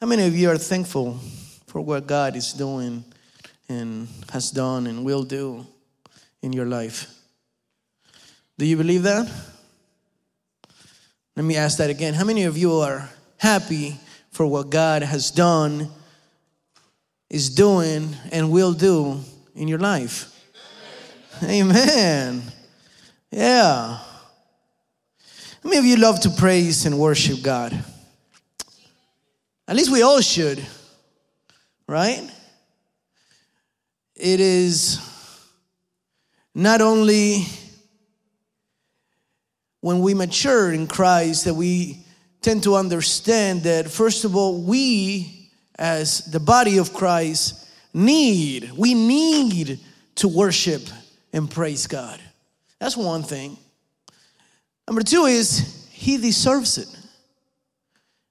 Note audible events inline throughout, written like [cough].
How many of you are thankful for what God is doing and has done and will do in your life? Do you believe that? Let me ask that again. How many of you are happy for what God has done, is doing, and will do in your life? Amen. Yeah. How many of you love to praise and worship God? At least we all should, right? It is not only when we mature in Christ that we tend to understand that, first of all, we as the body of Christ need, we need to worship and praise God. That's one thing. Number two is He deserves it.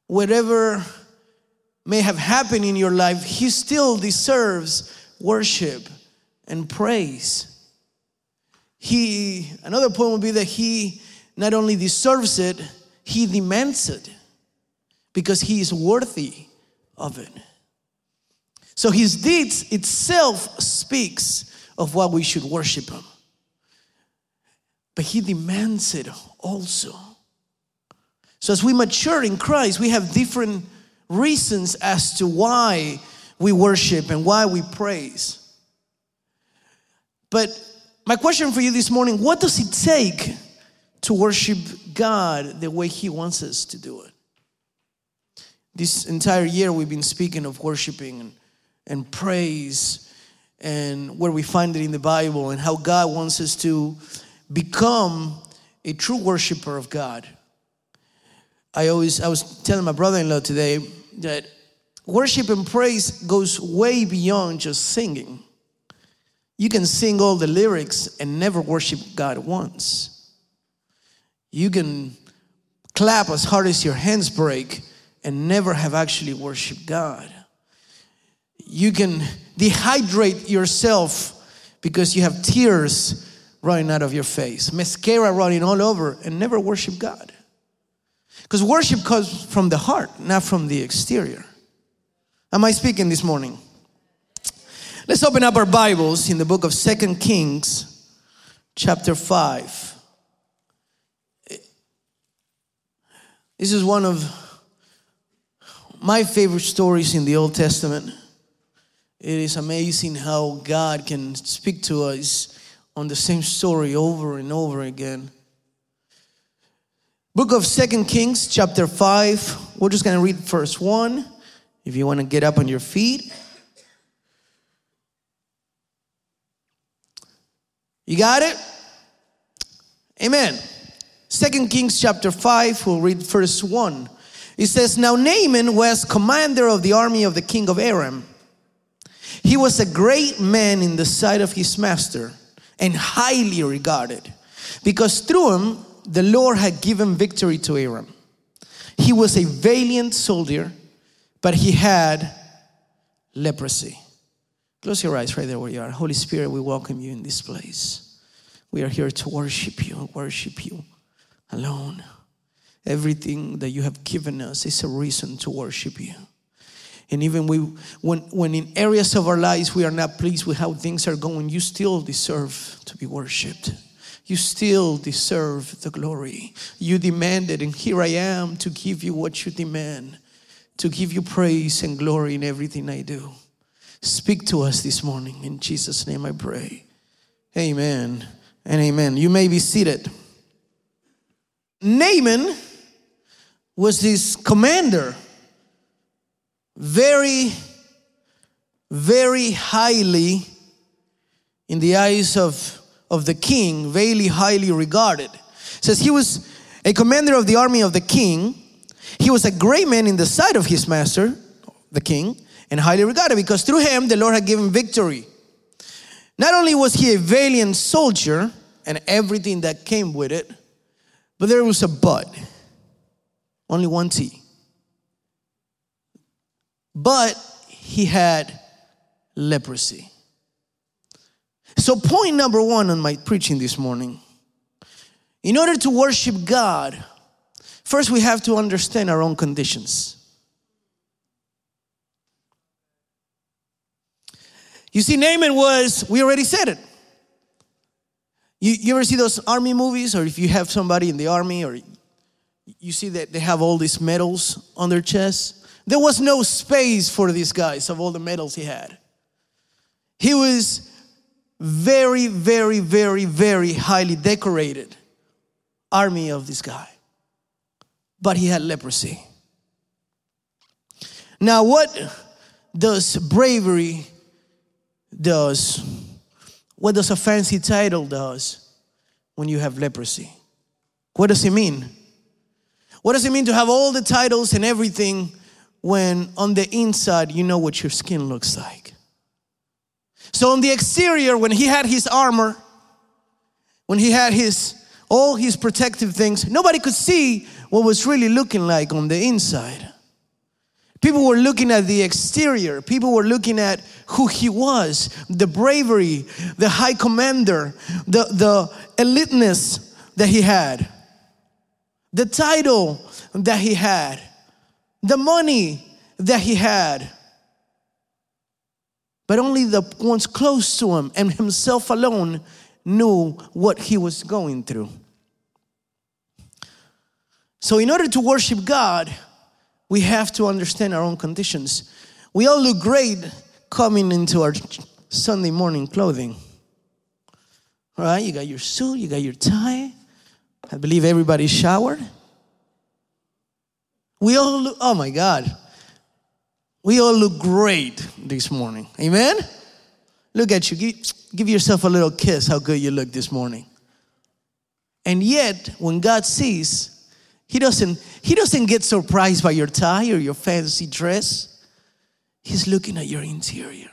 Whatever may have happened in your life, He still deserves worship and praise. He, another point would be that He not only deserves it, He demands it because He is worthy of it. So His deeds itself speaks of what we should worship Him. But He demands it also. So as we mature in Christ, we have different reasons as to why we worship and why we praise. But my question for you this morning what does it take to worship God the way He wants us to do it? This entire year, we've been speaking of worshiping and, and praise and where we find it in the Bible and how God wants us to become a true worshiper of God. I always I was telling my brother-in-law today that worship and praise goes way beyond just singing. You can sing all the lyrics and never worship God once. You can clap as hard as your hands break and never have actually worshiped God. You can dehydrate yourself because you have tears running out of your face, mascara running all over, and never worship God. Because worship comes from the heart, not from the exterior. Am I speaking this morning? Let's open up our Bibles in the book of Second Kings, chapter 5. This is one of my favorite stories in the Old Testament. It is amazing how God can speak to us on the same story over and over again. Book of Second Kings, chapter 5. We're just going to read verse 1. If you want to get up on your feet. You got it? Amen. Second Kings chapter 5, we'll read verse 1. It says, Now Naaman was commander of the army of the king of Aram. He was a great man in the sight of his master and highly regarded because through him the Lord had given victory to Aram. He was a valiant soldier, but he had leprosy. Close your eyes right there where you are. Holy Spirit, we welcome you in this place. We are here to worship you, worship you alone. Everything that you have given us is a reason to worship you. And even we, when, when in areas of our lives we are not pleased with how things are going, you still deserve to be worshiped. You still deserve the glory. You demanded, and here I am to give you what you demand, to give you praise and glory in everything I do. Speak to us this morning. In Jesus' name I pray. Amen and amen. You may be seated. Naaman was this commander very, very highly in the eyes of, of the king, very highly regarded. It says he was a commander of the army of the king. He was a great man in the sight of his master, the king, and highly regarded because through him the Lord had given victory. Not only was he a valiant soldier and everything that came with it, but there was a but. Only one T but he had leprosy. So, point number one on my preaching this morning in order to worship God, first we have to understand our own conditions. You see, Naaman was, we already said it. You, you ever see those army movies, or if you have somebody in the army, or you see that they have all these medals on their chest? There was no space for these guys of all the medals he had. He was very, very, very, very highly decorated army of this guy. But he had leprosy. Now, what does bravery does? What does a fancy title does when you have leprosy? What does it mean? What does it mean to have all the titles and everything when on the inside you know what your skin looks like? So on the exterior, when he had his armor, when he had his all his protective things, nobody could see what was really looking like on the inside. People were looking at the exterior. People were looking at who he was, the bravery, the high commander, the, the eliteness that he had, the title that he had, the money that he had but only the ones close to him and himself alone knew what he was going through. So, in order to worship God, we have to understand our own conditions. We all look great coming into our Sunday morning clothing. All right, you got your suit, you got your tie. I believe everybody showered. We all look, oh my God, we all look great this morning. Amen? Look at you. Give, yourself a little kiss how good you look this morning. And yet, when God sees, he doesn't, he doesn't get surprised by your tie or your fancy dress. He's looking at your interior.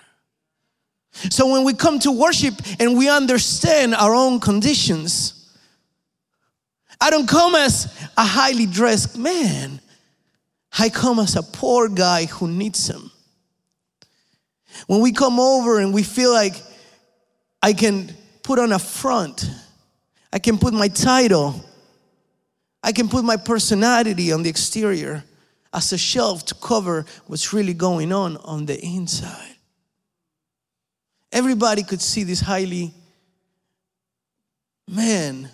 So when we come to worship and we understand our own conditions, I don't come as a highly dressed man. I come as a poor guy who needs him. When we come over and we feel like I can put on a front, I can put my title, I can put my personality on the exterior as a shelf to cover what's really going on on the inside. Everybody could see this highly man,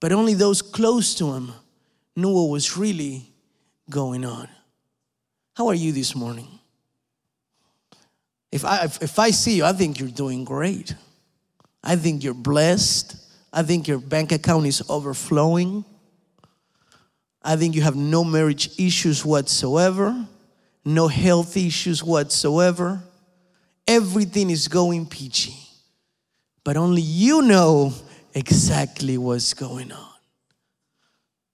but only those close to him knew what was really going on. How are you this morning? If I, if I see you, I think you're doing great. I think you're blessed. I think your bank account is overflowing. I think you have no marriage issues whatsoever, no health issues whatsoever. Everything is going peachy. But only you know exactly what's going on.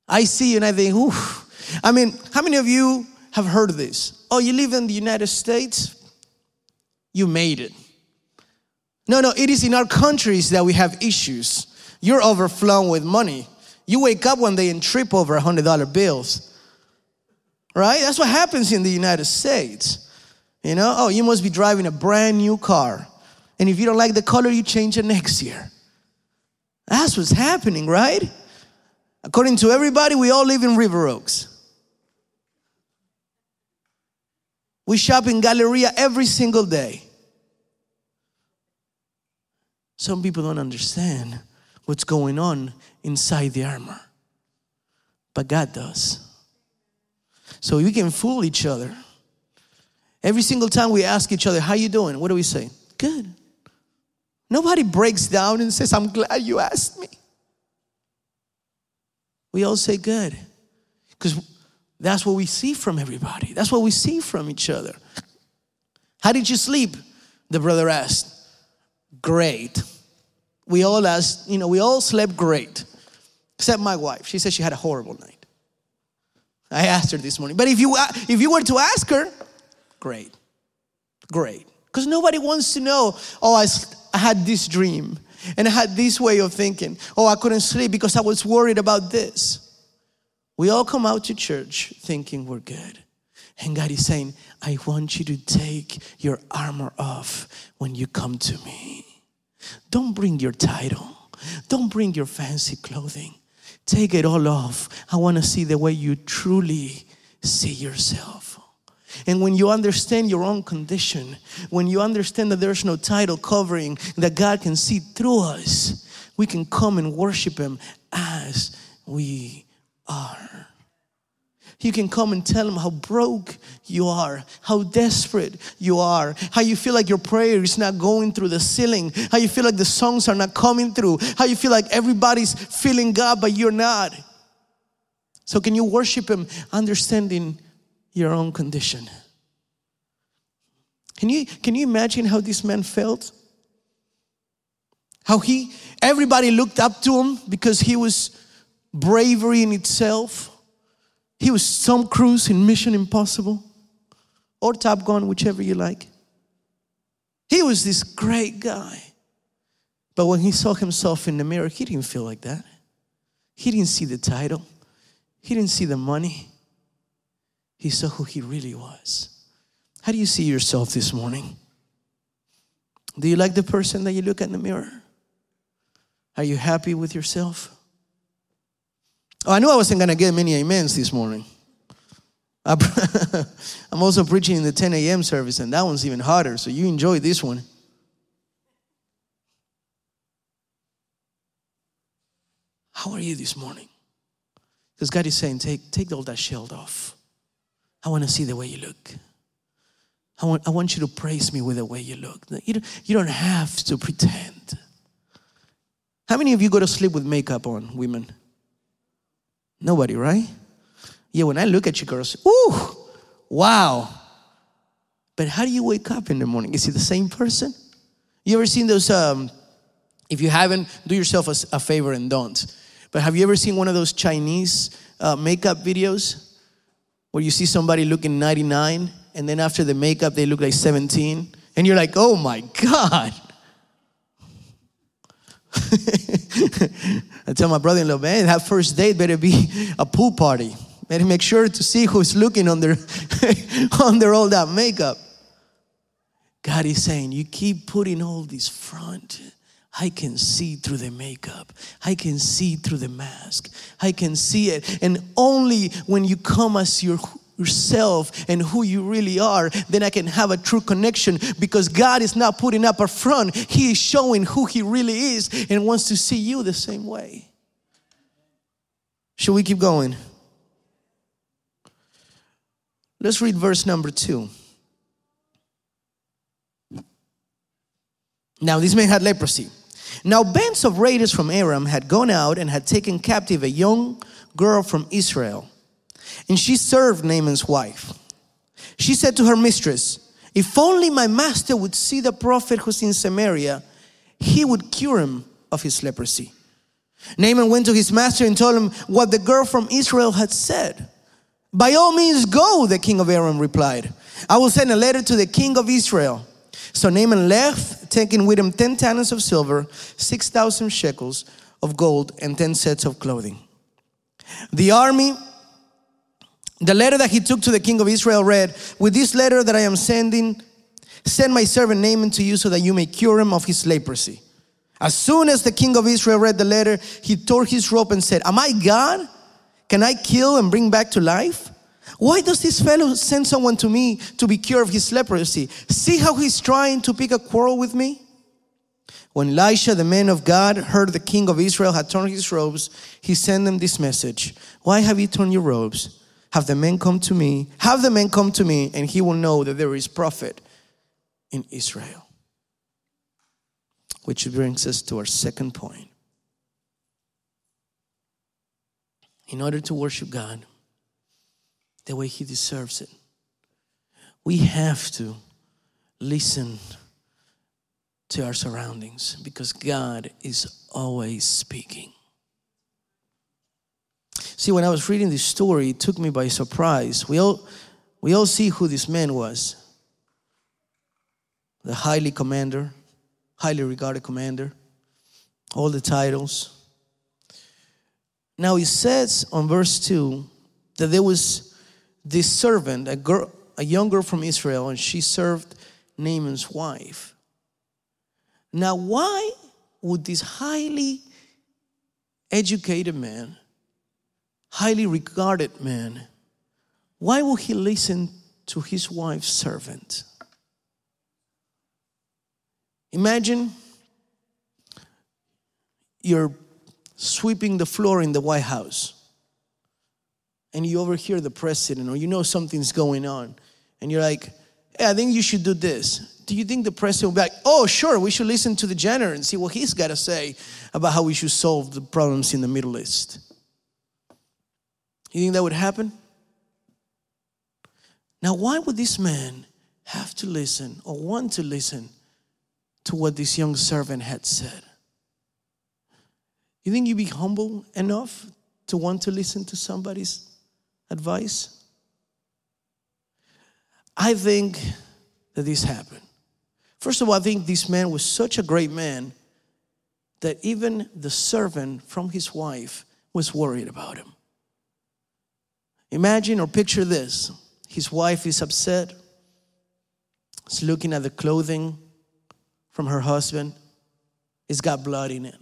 I see you and I think, oof, I mean, how many of you have heard of this? Oh, you live in the United States? You made it. No, no, it is in our countries that we have issues. You're overflowing with money. You wake up one day and trip over $100 bills. Right? That's what happens in the United States. You know, oh, you must be driving a brand new car. And if you don't like the color, you change it next year. That's what's happening, right? According to everybody, we all live in River Oaks. We shop in Galleria every single day. Some people don't understand what's going on inside the armor, but God does. So we can fool each other. Every single time we ask each other, "How you doing?" What do we say? Good. Nobody breaks down and says, "I'm glad you asked me." We all say good because that's what we see from everybody. That's what we see from each other. How did you sleep? The brother asked. Great. We all asked, you know, we all slept great, except my wife. She said she had a horrible night. I asked her this morning. But if you uh, if you were to ask her, great, great, because nobody wants to know. Oh, I, I had this dream, and I had this way of thinking. Oh, I couldn't sleep because I was worried about this. We all come out to church thinking we're good. And God is saying, I want you to take your armor off when you come to me. Don't bring your title, don't bring your fancy clothing. Take it all off. I want to see the way you truly see yourself. And when you understand your own condition, when you understand that there's no title covering, that God can see through us, we can come and worship Him as we are. You can come and tell Him how broke you are, how desperate you are, how you feel like your prayer is not going through the ceiling, how you feel like the songs are not coming through, how you feel like everybody's feeling God, but you're not. So, can you worship Him understanding your own condition? Can you, can you imagine how this man felt? How he, everybody looked up to him because he was bravery in itself. He was Tom Cruise in Mission Impossible or Top Gun, whichever you like. He was this great guy. But when he saw himself in the mirror, he didn't feel like that. He didn't see the title, he didn't see the money. He saw who he really was. How do you see yourself this morning? Do you like the person that you look at in the mirror? Are you happy with yourself? Oh, I knew I wasn't going to get many amens this morning. [laughs] I'm also preaching in the 10 a.m. service, and that one's even harder, so you enjoy this one. How are you this morning? Because God is saying, take, take all that shield off. I want to see the way you look. I want, I want you to praise me with the way you look. You don't, you don't have to pretend. How many of you go to sleep with makeup on, women? Nobody, right? Yeah, when I look at you girls, ooh, wow. But how do you wake up in the morning? Is it the same person? You ever seen those? Um, if you haven't, do yourself a, a, favor and don't. But have you ever seen one of those Chinese uh, makeup videos where you see somebody looking 99 and then after the makeup they look like 17? And you're like, oh my God. [laughs] I tell my brother-in-law, man, that first date better be a pool party. Better make sure to see who's looking under under all that makeup. God is saying, you keep putting all this front. I can see through the makeup. I can see through the mask. I can see it. And only when you come as your yourself and who you really are, then I can have a true connection because God is not putting up a front. He is showing who He really is and wants to see you the same way. Should we keep going? Let's read verse number two. Now, this man had leprosy. Now, bands of raiders from Aram had gone out and had taken captive a young girl from Israel and she served Naaman's wife. She said to her mistress, If only my master would see the prophet who's in Samaria, he would cure him of his leprosy. Naaman went to his master and told him what the girl from Israel had said. By all means, go, the king of Aram replied. I will send a letter to the king of Israel. So Naaman left, taking with him 10 talents of silver, 6,000 shekels of gold, and 10 sets of clothing. The army the letter that he took to the king of Israel read, With this letter that I am sending, send my servant Naaman to you so that you may cure him of his leprosy. As soon as the king of Israel read the letter, he tore his robe and said, Am I God? Can I kill and bring back to life? Why does this fellow send someone to me to be cured of his leprosy? See how he's trying to pick a quarrel with me? When Elisha, the man of God, heard the king of Israel had torn his robes, he sent them this message Why have you torn your robes? Have the men come to me, have the men come to me, and he will know that there is prophet in Israel. Which brings us to our second point. In order to worship God the way He deserves it, we have to listen to our surroundings because God is always speaking. See, when I was reading this story, it took me by surprise. We all, we all see who this man was the highly commander, highly regarded commander, all the titles. Now, it says on verse 2 that there was this servant, a, girl, a young girl from Israel, and she served Naaman's wife. Now, why would this highly educated man highly regarded man, why would he listen to his wife's servant. Imagine you're sweeping the floor in the White House and you overhear the president or you know something's going on and you're like, hey, I think you should do this. Do you think the president will be like, oh, sure, we should listen to the general and see what he's got to say about how we should solve the problems in the Middle East? You think that would happen? Now, why would this man have to listen or want to listen to what this young servant had said? You think you'd be humble enough to want to listen to somebody's advice? I think that this happened. First of all, I think this man was such a great man that even the servant from his wife was worried about him. Imagine or picture this his wife is upset, is looking at the clothing from her husband, it's got blood in it.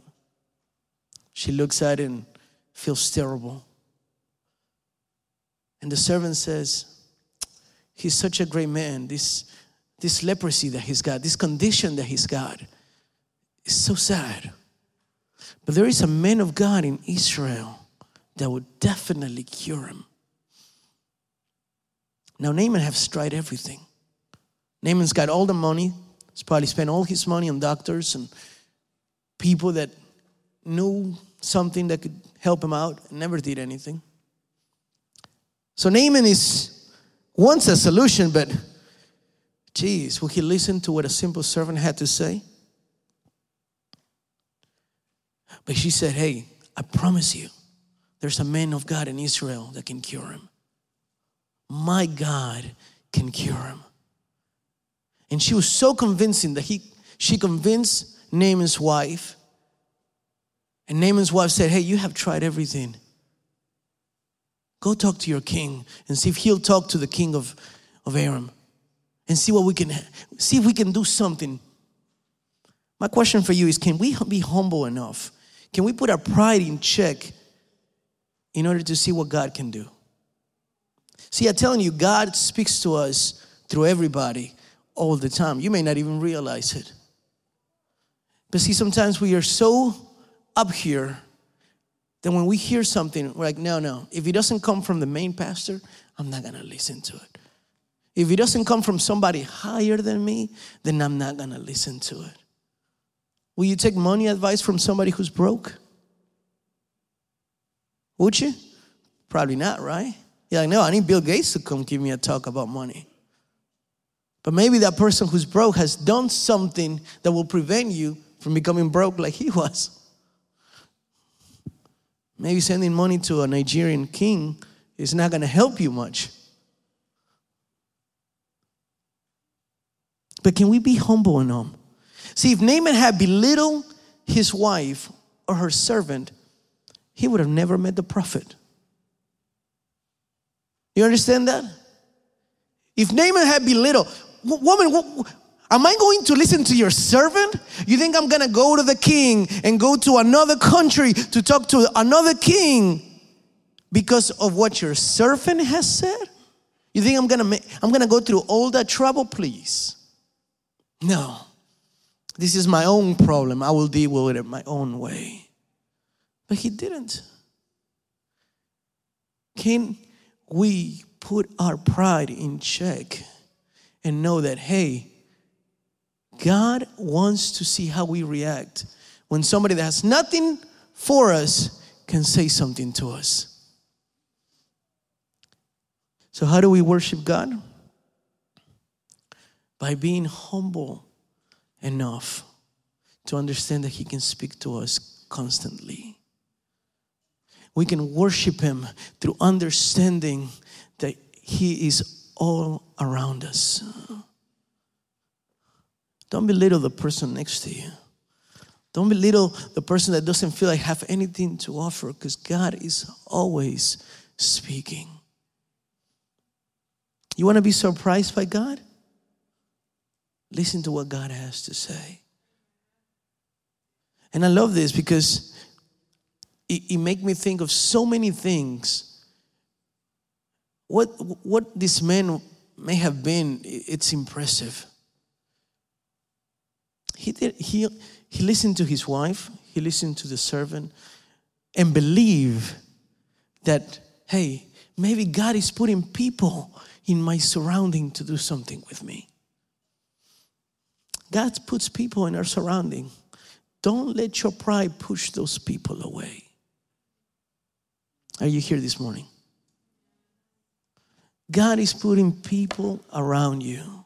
She looks at it and feels terrible. And the servant says, He's such a great man. This, this leprosy that he's got, this condition that he's got, is so sad. But there is a man of God in Israel that would definitely cure him. Now, Naaman has tried everything. Naaman's got all the money. He's probably spent all his money on doctors and people that knew something that could help him out and never did anything. So Naaman is wants a solution, but geez, will he listen to what a simple servant had to say? But she said, Hey, I promise you, there's a man of God in Israel that can cure him. My God can cure him. And she was so convincing that he, she convinced Naaman's wife and Naaman's wife said, Hey, you have tried everything. Go talk to your king and see if he'll talk to the king of, of Aram and see what we can see if we can do something. My question for you is can we be humble enough? Can we put our pride in check in order to see what God can do? See, I'm telling you, God speaks to us through everybody all the time. You may not even realize it. But see, sometimes we are so up here, that when we hear something, we're like, no, no. If it doesn't come from the main pastor, I'm not gonna listen to it. If it doesn't come from somebody higher than me, then I'm not gonna listen to it. Will you take money advice from somebody who's broke? Would you? Probably not, right? You're like, no, I need Bill Gates to come give me a talk about money. But maybe that person who's broke has done something that will prevent you from becoming broke like he was. Maybe sending money to a Nigerian king is not going to help you much. But can we be humble enough? See, if Naaman had belittled his wife or her servant, he would have never met the prophet. You understand that? If Naaman had belittled, woman, Am I going to listen to your servant? You think I'm going to go to the king and go to another country to talk to another king because of what your servant has said? You think I'm going to make, I'm going to go through all that trouble, please? No. This is my own problem. I will deal with it my own way. But he didn't. Can we put our pride in check and know that hey, God wants to see how we react when somebody that has nothing for us can say something to us. So, how do we worship God? By being humble enough to understand that He can speak to us constantly. We can worship Him through understanding that He is all around us. Don't belittle the person next to you. Don't belittle the person that doesn't feel like have anything to offer because God is always speaking. You want to be surprised by God? Listen to what God has to say. And I love this because it, it make me think of so many things. What, what this man may have been, it's impressive. He, did, he, he listened to his wife, he listened to the servant, and believed that, hey, maybe God is putting people in my surrounding to do something with me. God puts people in our surrounding. Don't let your pride push those people away. Are you here this morning? God is putting people around you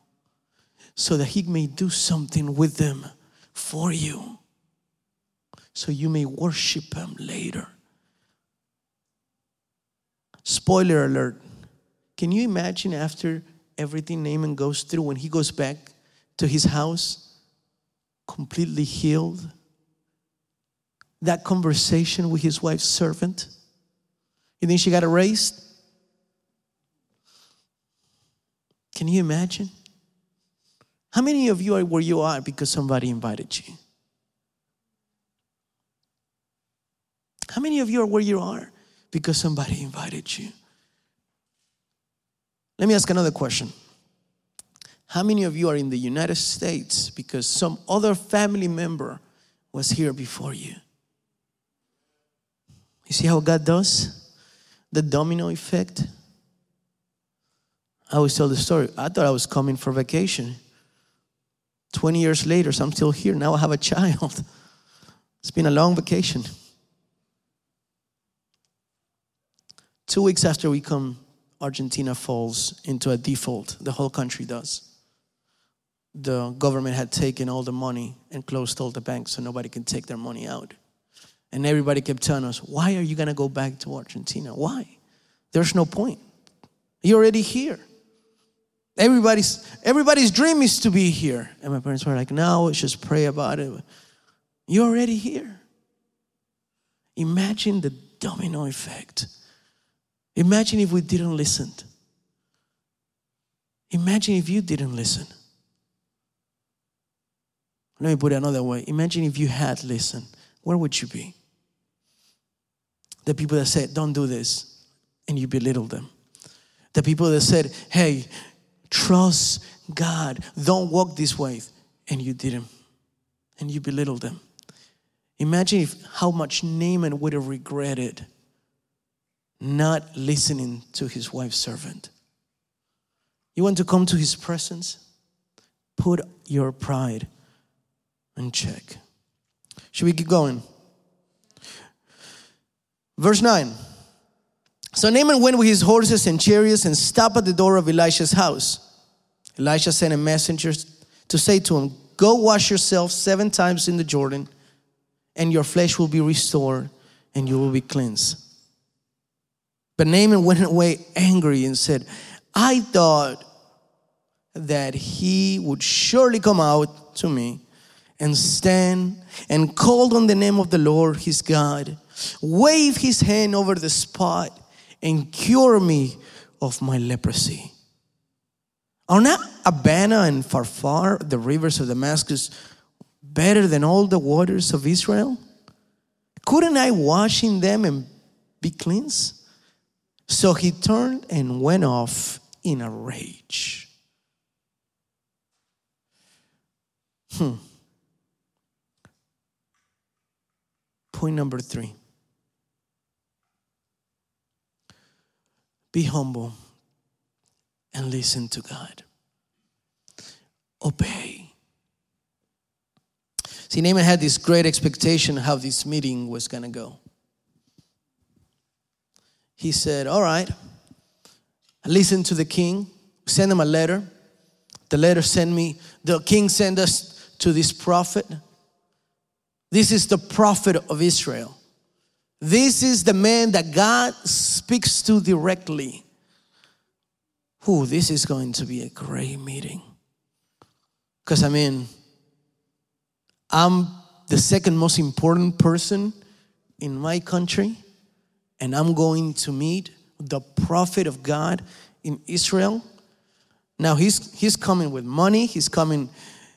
so that He may do something with them for you, so you may worship Him later. Spoiler alert. Can you imagine after everything Naaman goes through, when he goes back to his house, completely healed? That conversation with his wife's servant? You think she got erased? Can you imagine? How many of you are where you are because somebody invited you? How many of you are where you are because somebody invited you? Let me ask another question. How many of you are in the United States because some other family member was here before you? You see how God does? The domino effect. I always tell the story. I thought I was coming for vacation. 20 years later, so I'm still here. Now I have a child. [laughs] It's been a long vacation. Two weeks after we come, Argentina falls into a default. The whole country does. The government had taken all the money and closed all the banks so nobody can take their money out. And everybody kept telling us, Why are you going to go back to Argentina? Why? There's no point. You're already here. Everybody's everybody's dream is to be here. And my parents were like, no, let's just pray about it. You're already here. Imagine the domino effect. Imagine if we didn't listen. Imagine if you didn't listen. Let me put it another way. Imagine if you had listened. Where would you be? The people that said, don't do this, and you belittle them. The people that said, hey, Trust God. Don't walk this way. And you didn't. And you belittle them. Imagine if how much Naaman would have regretted not listening to his wife's servant. You want to come to his presence? Put your pride in check. Should we keep going? Verse 9. So Naaman went with his horses and chariots and stopped at the door of Elisha's house. Elisha sent a messenger to say to him, Go wash yourself seven times in the Jordan, and your flesh will be restored, and you will be cleansed. But Naaman went away angry and said, I thought that he would surely come out to me and stand and called on the name of the Lord his God, wave his hand over the spot and cure me of my leprosy. Are not Abana and Pharpar, the rivers of Damascus, better than all the waters of Israel? Couldn't I wash in them and be cleansed? So he turned and went off in a rage. Hmm. Point number three. Be humble and listen to God. Obey. See, Naaman had this great expectation how this meeting was going to go. He said, All right, listen to the king, send him a letter. The letter sent me, the king sent us to this prophet. This is the prophet of Israel. This is the man that God speaks to directly. Who, this is going to be a great meeting. Because I mean, I'm the second most important person in my country, and I'm going to meet the prophet of God in Israel. Now he's he's coming with money, he's coming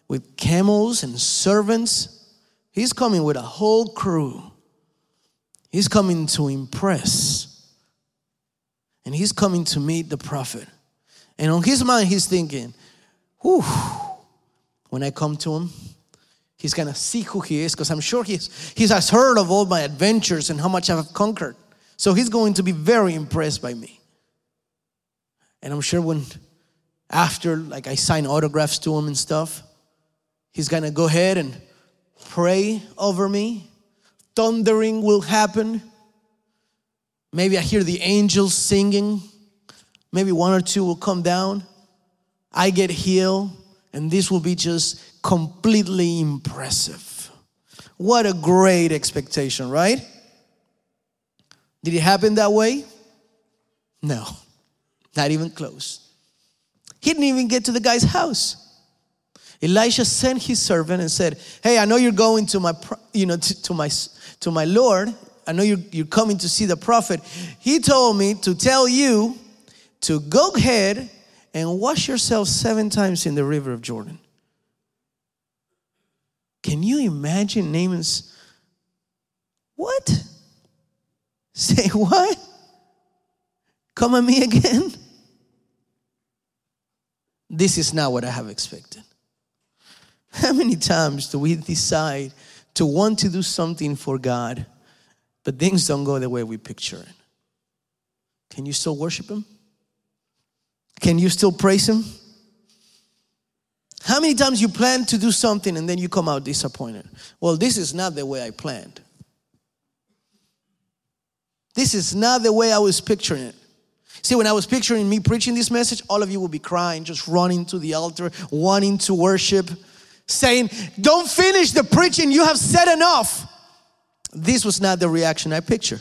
with camels and servants, he's coming with a whole crew. He's coming to impress. And he's coming to meet the prophet. And on his mind, he's thinking, whew, when I come to him, he's gonna see who he is, because I'm sure he's, he has heard of all my adventures and how much I've conquered. So he's going to be very impressed by me. And I'm sure when after like I sign autographs to him and stuff, he's gonna go ahead and pray over me. Thundering will happen. Maybe I hear the angels singing. Maybe one or two will come down. I get healed, and this will be just completely impressive. What a great expectation, right? Did it happen that way? No, not even close. He didn't even get to the guy's house. Elisha sent his servant and said, "Hey, I know you're going to my, you know, to, to my, to my Lord. I know you're, you're coming to see the prophet. He told me to tell you to go ahead and wash yourself seven times in the river of Jordan." Can you imagine Naaman's? What? [laughs] Say what? Come at me again? This is not what I have expected. How many times do we decide to want to do something for God, but things don't go the way we picture it? Can you still worship Him? Can you still praise Him? How many times you plan to do something and then you come out disappointed? Well, this is not the way I planned. This is not the way I was picturing it. See, when I was picturing me preaching this message, all of you would be crying, just running to the altar, wanting to worship, saying, Don't finish the preaching, you have said enough. This was not the reaction I picture.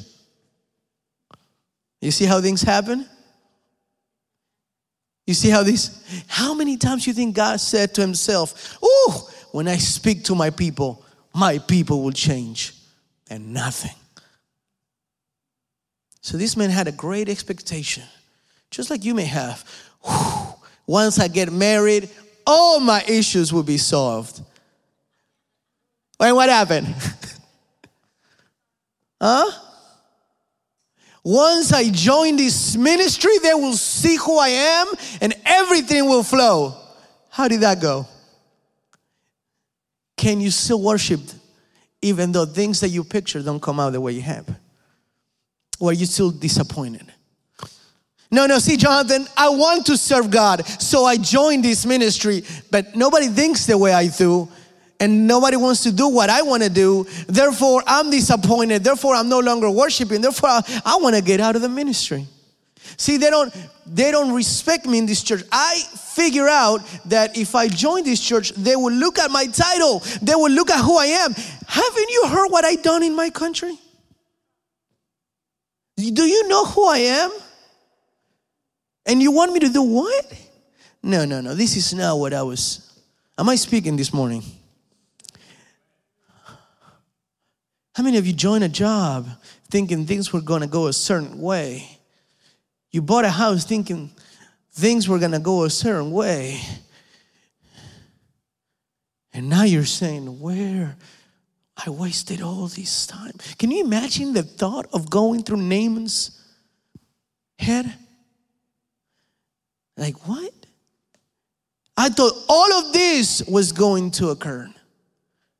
You see how things happen? You see how this, how many times you think God said to himself, Oh, when I speak to my people, my people will change, and nothing. So this man had a great expectation, just like you may have. Once I get married, all my issues will be solved. And what happened? [laughs] huh? Once I join this ministry, they will see who I am and everything will flow. How did that go? Can you still worship even though things that you picture don't come out the way you have? Or are you still disappointed? No, no, see, Jonathan, I want to serve God, so I joined this ministry, but nobody thinks the way I do, and nobody wants to do what I want to do. Therefore, I'm disappointed. Therefore, I'm no longer worshiping. Therefore, I, I want to get out of the ministry. See, they don't they don't respect me in this church. I figure out that if I join this church, they will look at my title. They will look at who I am. Haven't you heard what I done in my country? Do you know who I am? And you want me to do what? No, no, no. This is not what I was. Am I speaking this morning? How many of you joined a job thinking things were going to go a certain way? You bought a house thinking things were going to go a certain way. And now you're saying, Where I wasted all this time. Can you imagine the thought of going through Naaman's head? Like, what? I thought all of this was going to occur.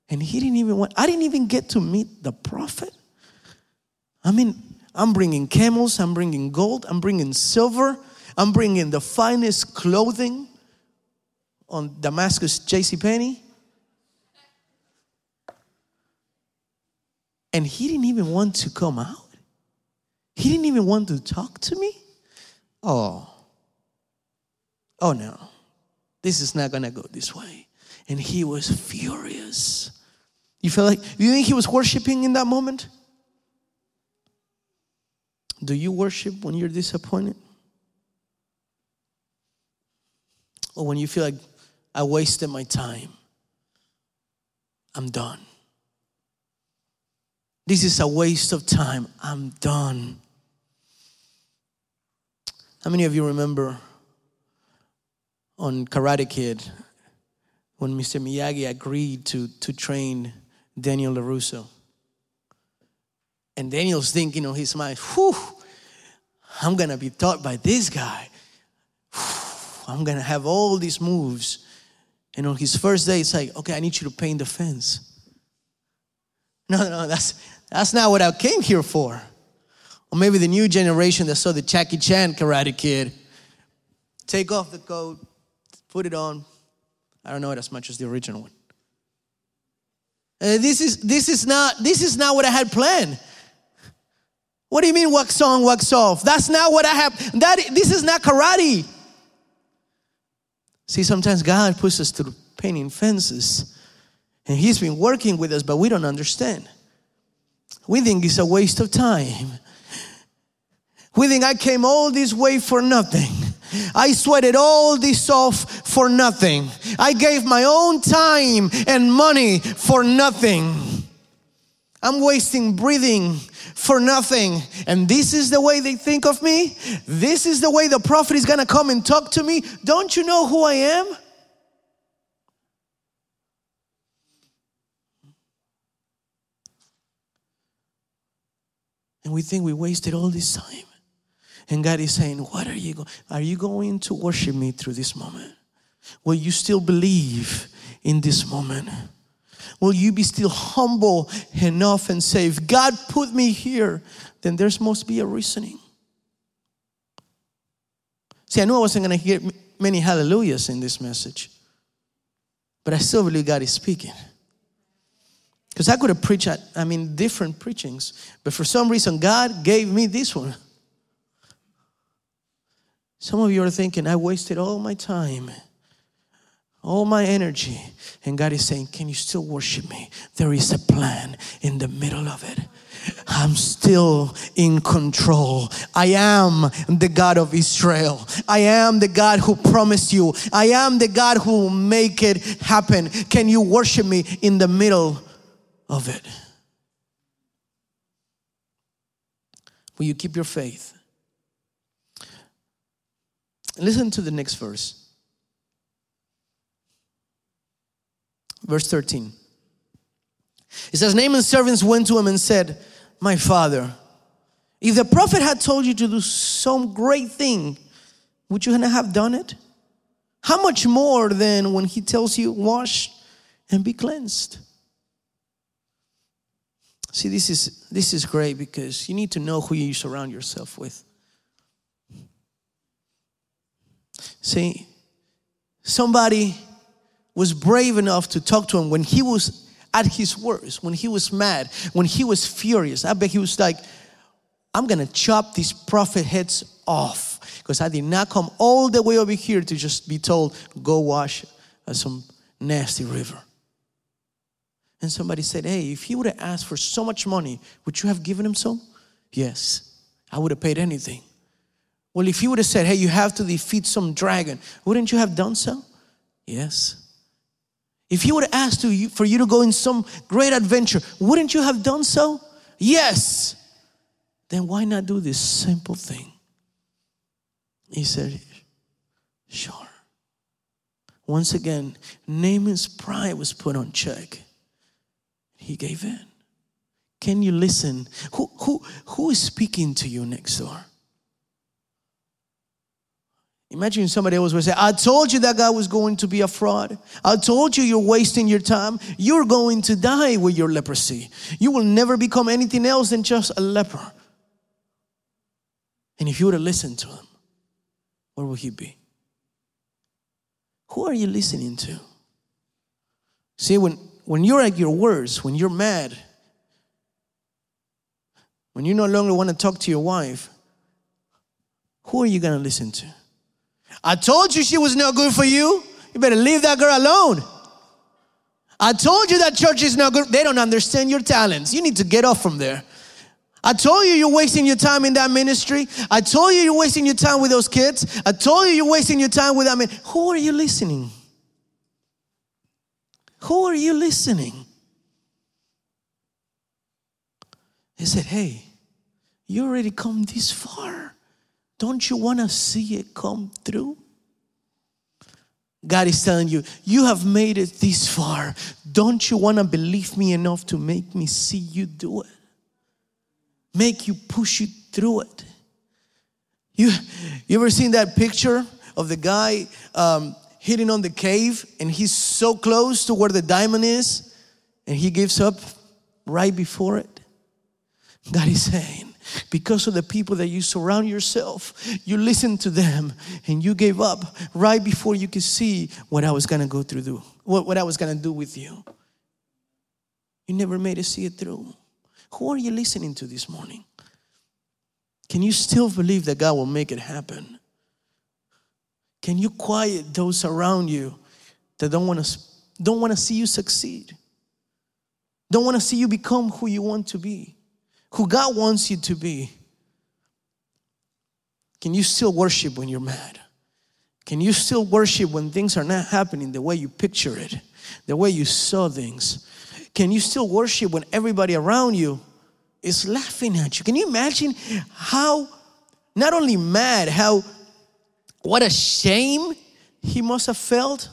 And he didn't even want, I didn't even get to meet the prophet. I mean, I'm bringing camels, I'm bringing gold, I'm bringing silver, I'm bringing the finest clothing on Damascus J.C. Penney. And he didn't even want to come out. He didn't even want to talk to me. Oh, oh no, this is not gonna go this way. And he was furious. You feel like, you think he was worshiping in that moment? Do you worship when you're disappointed? Or when you feel like, I wasted my time? I'm done. This is a waste of time. I'm done. How many of you remember on Karate Kid when Mr. Miyagi agreed to, to train Daniel LaRusso? And Daniel's thinking on his mind, whew, I'm gonna be taught by this guy. I'm gonna have all these moves. And on his first day, it's like, okay, I need you to paint the fence. [laughs] No, no, that's that's not what I came here for. Or maybe the new generation that saw the Jackie Chan Karate Kid. Take off the coat, put it on. I don't know it as much as the original one. Uh, this is this is not this is not what I had planned. What do you mean wax on, wax off? That's not what I have. That this is not karate. See, sometimes God puts us through painting fences, and He's been working with us, but we don't understand. We think it's a waste of time. We think I came all this way for nothing. I sweated all this off for nothing. I gave my own time and money for nothing. I'm wasting breathing for nothing. And this is the way they think of me. This is the way the prophet is going to come and talk to me. Don't you know who I am? And we think we wasted all this time. And God is saying, What are you going? Are you going to worship me through this moment? Will you still believe in this moment? Will you be still humble enough and say, if God put me here, then there must be a reasoning. See, I knew I wasn't going to hear many hallelujahs in this message, but I still believe God is speaking. Because I could have preached, at, I mean, different preachings, but for some reason, God gave me this one. Some of you are thinking, I wasted all my time, all my energy. And God is saying, Can you still worship me? There is a plan in the middle of it. I'm still in control. I am the God of Israel. I am the God who promised you. I am the God who will make it happen. Can you worship me in the middle of it? Will you keep your faith? Listen to the next verse. Verse 13. It says, Naaman's servants went to him and said, My father, if the prophet had told you to do some great thing, would you not have done it? How much more than when he tells you, Wash and be cleansed? See, this is, this is great because you need to know who you surround yourself with. See, somebody was brave enough to talk to him when he was at his worst, when he was mad, when he was furious. I bet he was like, I'm gonna chop these prophet heads off because I did not come all the way over here to just be told, go wash at some nasty river. And somebody said, Hey, if he would have asked for so much money, would you have given him some? Yes, I would have paid anything. Well, if he would have said, Hey, you have to defeat some dragon, wouldn't you have done so? Yes. If he would have asked you, for you to go in some great adventure, wouldn't you have done so? Yes. Then why not do this simple thing? He said, Sure. Once again, Naaman's pride was put on check. He gave in. Can you listen? Who, who, who is speaking to you next door? Imagine somebody else would say, I told you that guy was going to be a fraud. I told you you're wasting your time. You're going to die with your leprosy. You will never become anything else than just a leper. And if you would have listened to him, where would he be? Who are you listening to? See, when, when you're at your worst, when you're mad, when you no longer want to talk to your wife, who are you going to listen to? I told you she was no good for you. You better leave that girl alone. I told you that church is not good. They don't understand your talents. You need to get off from there. I told you you're wasting your time in that ministry. I told you you're wasting your time with those kids. I told you you're wasting your time with that man. Who are you listening? Who are you listening? He said, Hey, you already come this far. Don't you want to see it come through? God is telling you, you have made it this far. Don't you want to believe me enough to make me see you do it? Make you push you through it. You, you ever seen that picture of the guy um, hitting on the cave and he's so close to where the diamond is and he gives up right before it? God is saying, because of the people that you surround yourself, you listen to them and you gave up right before you could see what I was gonna go through, do, what, what I was gonna do with you. You never made it see it through. Who are you listening to this morning? Can you still believe that God will make it happen? Can you quiet those around you that don't want to don't want to see you succeed? Don't want to see you become who you want to be, who God wants you to be. Can you still worship when you're mad? Can you still worship when things are not happening the way you picture it, the way you saw things? Can you still worship when everybody around you is laughing at you? Can you imagine how, not only mad, how, what a shame he must have felt?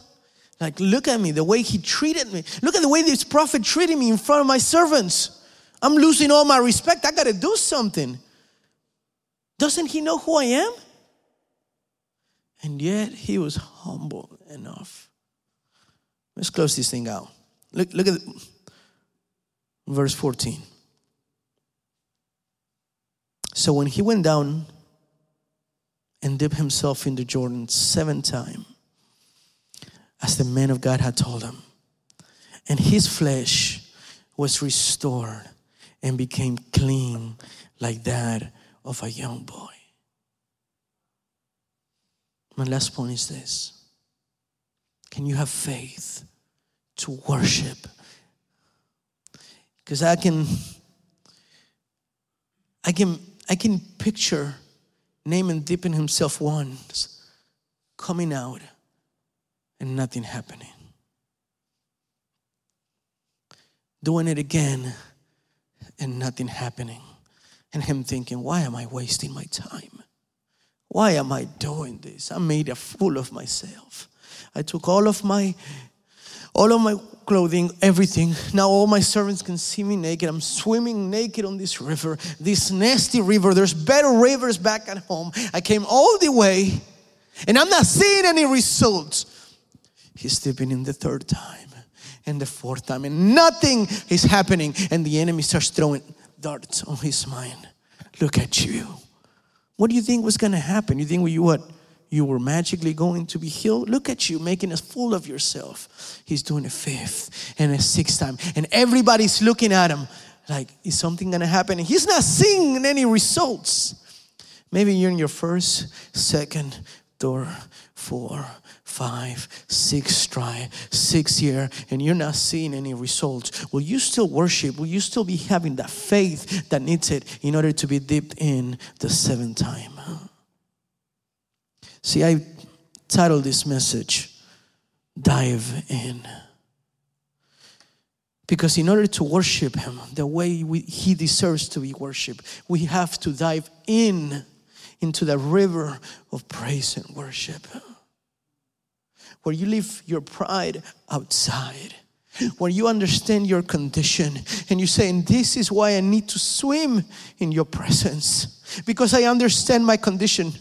Like, look at me, the way he treated me. Look at the way this prophet treated me in front of my servants. I'm losing all my respect. I got to do something. Doesn't he know who I am? And yet he was humble enough. Let's close this thing out. Look, look at verse 14. So when he went down and dipped himself in the Jordan seven times, as the man of God had told him, and his flesh was restored and became clean like that of a young boy. My last point is this Can you have faith to worship because I can, I can, I can picture Naaman dipping himself once, coming out, and nothing happening. Doing it again, and nothing happening. And him thinking, why am I wasting my time? Why am I doing this? I made a fool of myself. I took all of my all of my clothing, everything. Now all my servants can see me naked. I'm swimming naked on this river, this nasty river. There's better rivers back at home. I came all the way and I'm not seeing any results. He's stepping in the third time and the fourth time and nothing is happening. And the enemy starts throwing darts on his mind. Look at you. What do you think was going to happen? You think you what? you were magically going to be healed. Look at you making a fool of yourself. He's doing a fifth and a sixth time, and everybody's looking at him like, is something gonna happen? And he's not seeing any results. Maybe you're in your first, second, third, four, five, six try, six year, and you're not seeing any results. Will you still worship? Will you still be having that faith that needs it in order to be dipped in the seventh time? See, I titled this message, Dive In. Because in order to worship Him the way we, He deserves to be worshiped, we have to dive in into the river of praise and worship. Where you leave your pride outside where you understand your condition and you say, and this is why I need to swim in your presence because I understand my condition.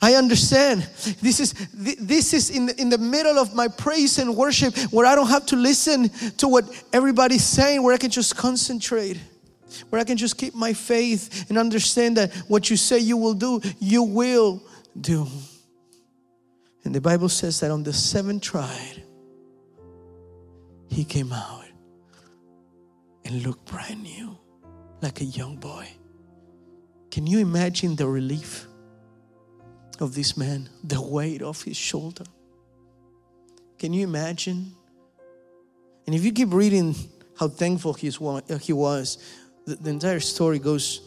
I understand. This is this is in in the middle of my praise and worship where I don't have to listen to what everybody's saying, where I can just concentrate, where I can just keep my faith and understand that what you say you will do, you will do. And the Bible says that on the seventh tried, he came out and looked brand new, like a young boy. Can you imagine the relief? of this man, the weight off his shoulder. Can you imagine? And if you keep reading how thankful he uh, was, the, entire story goes,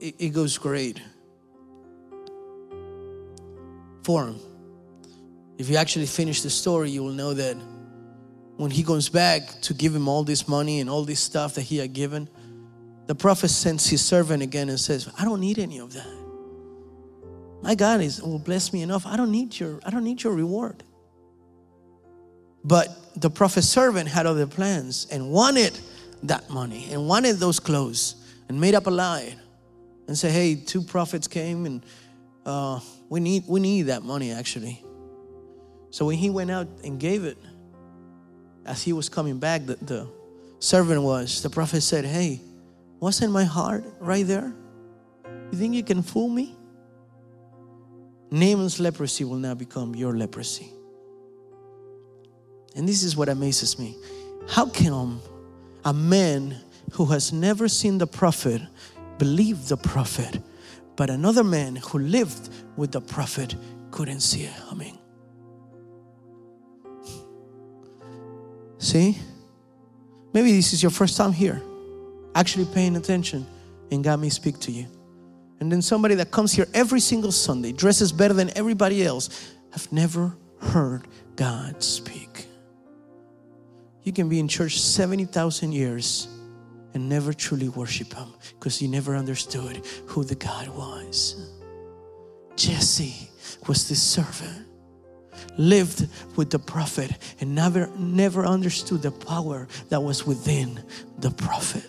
it, it goes great for him. If you actually finish the story, you will know that when he goes back to give him all this money and all this stuff that he had given, the prophet sends his servant again and says, I don't need any of that. My God is will bless me enough. I don't need your I don't need your reward. But the prophet's servant had other plans and wanted that money and wanted those clothes and made up a lie and said, "Hey, two prophets came and uh, We need, we need that money actually. So when he went out and gave it, as he was coming back, the, the servant was, the prophet said, Hey, wasn't my heart right there? You think you can fool me? Naaman's leprosy will now become your leprosy. And this is what amazes me. How can um, a man who has never seen the prophet believe the prophet, but another man who lived with the prophet couldn't see it coming? See? Maybe this is your first time here, actually paying attention, and God may speak to you. And then somebody that comes here every single Sunday, dresses better than everybody else, have never heard God speak. You can be in church 70,000 years and never truly worship Him because you never understood who the God was. Jesse was the servant lived with the prophet and never never understood the power that was within the prophet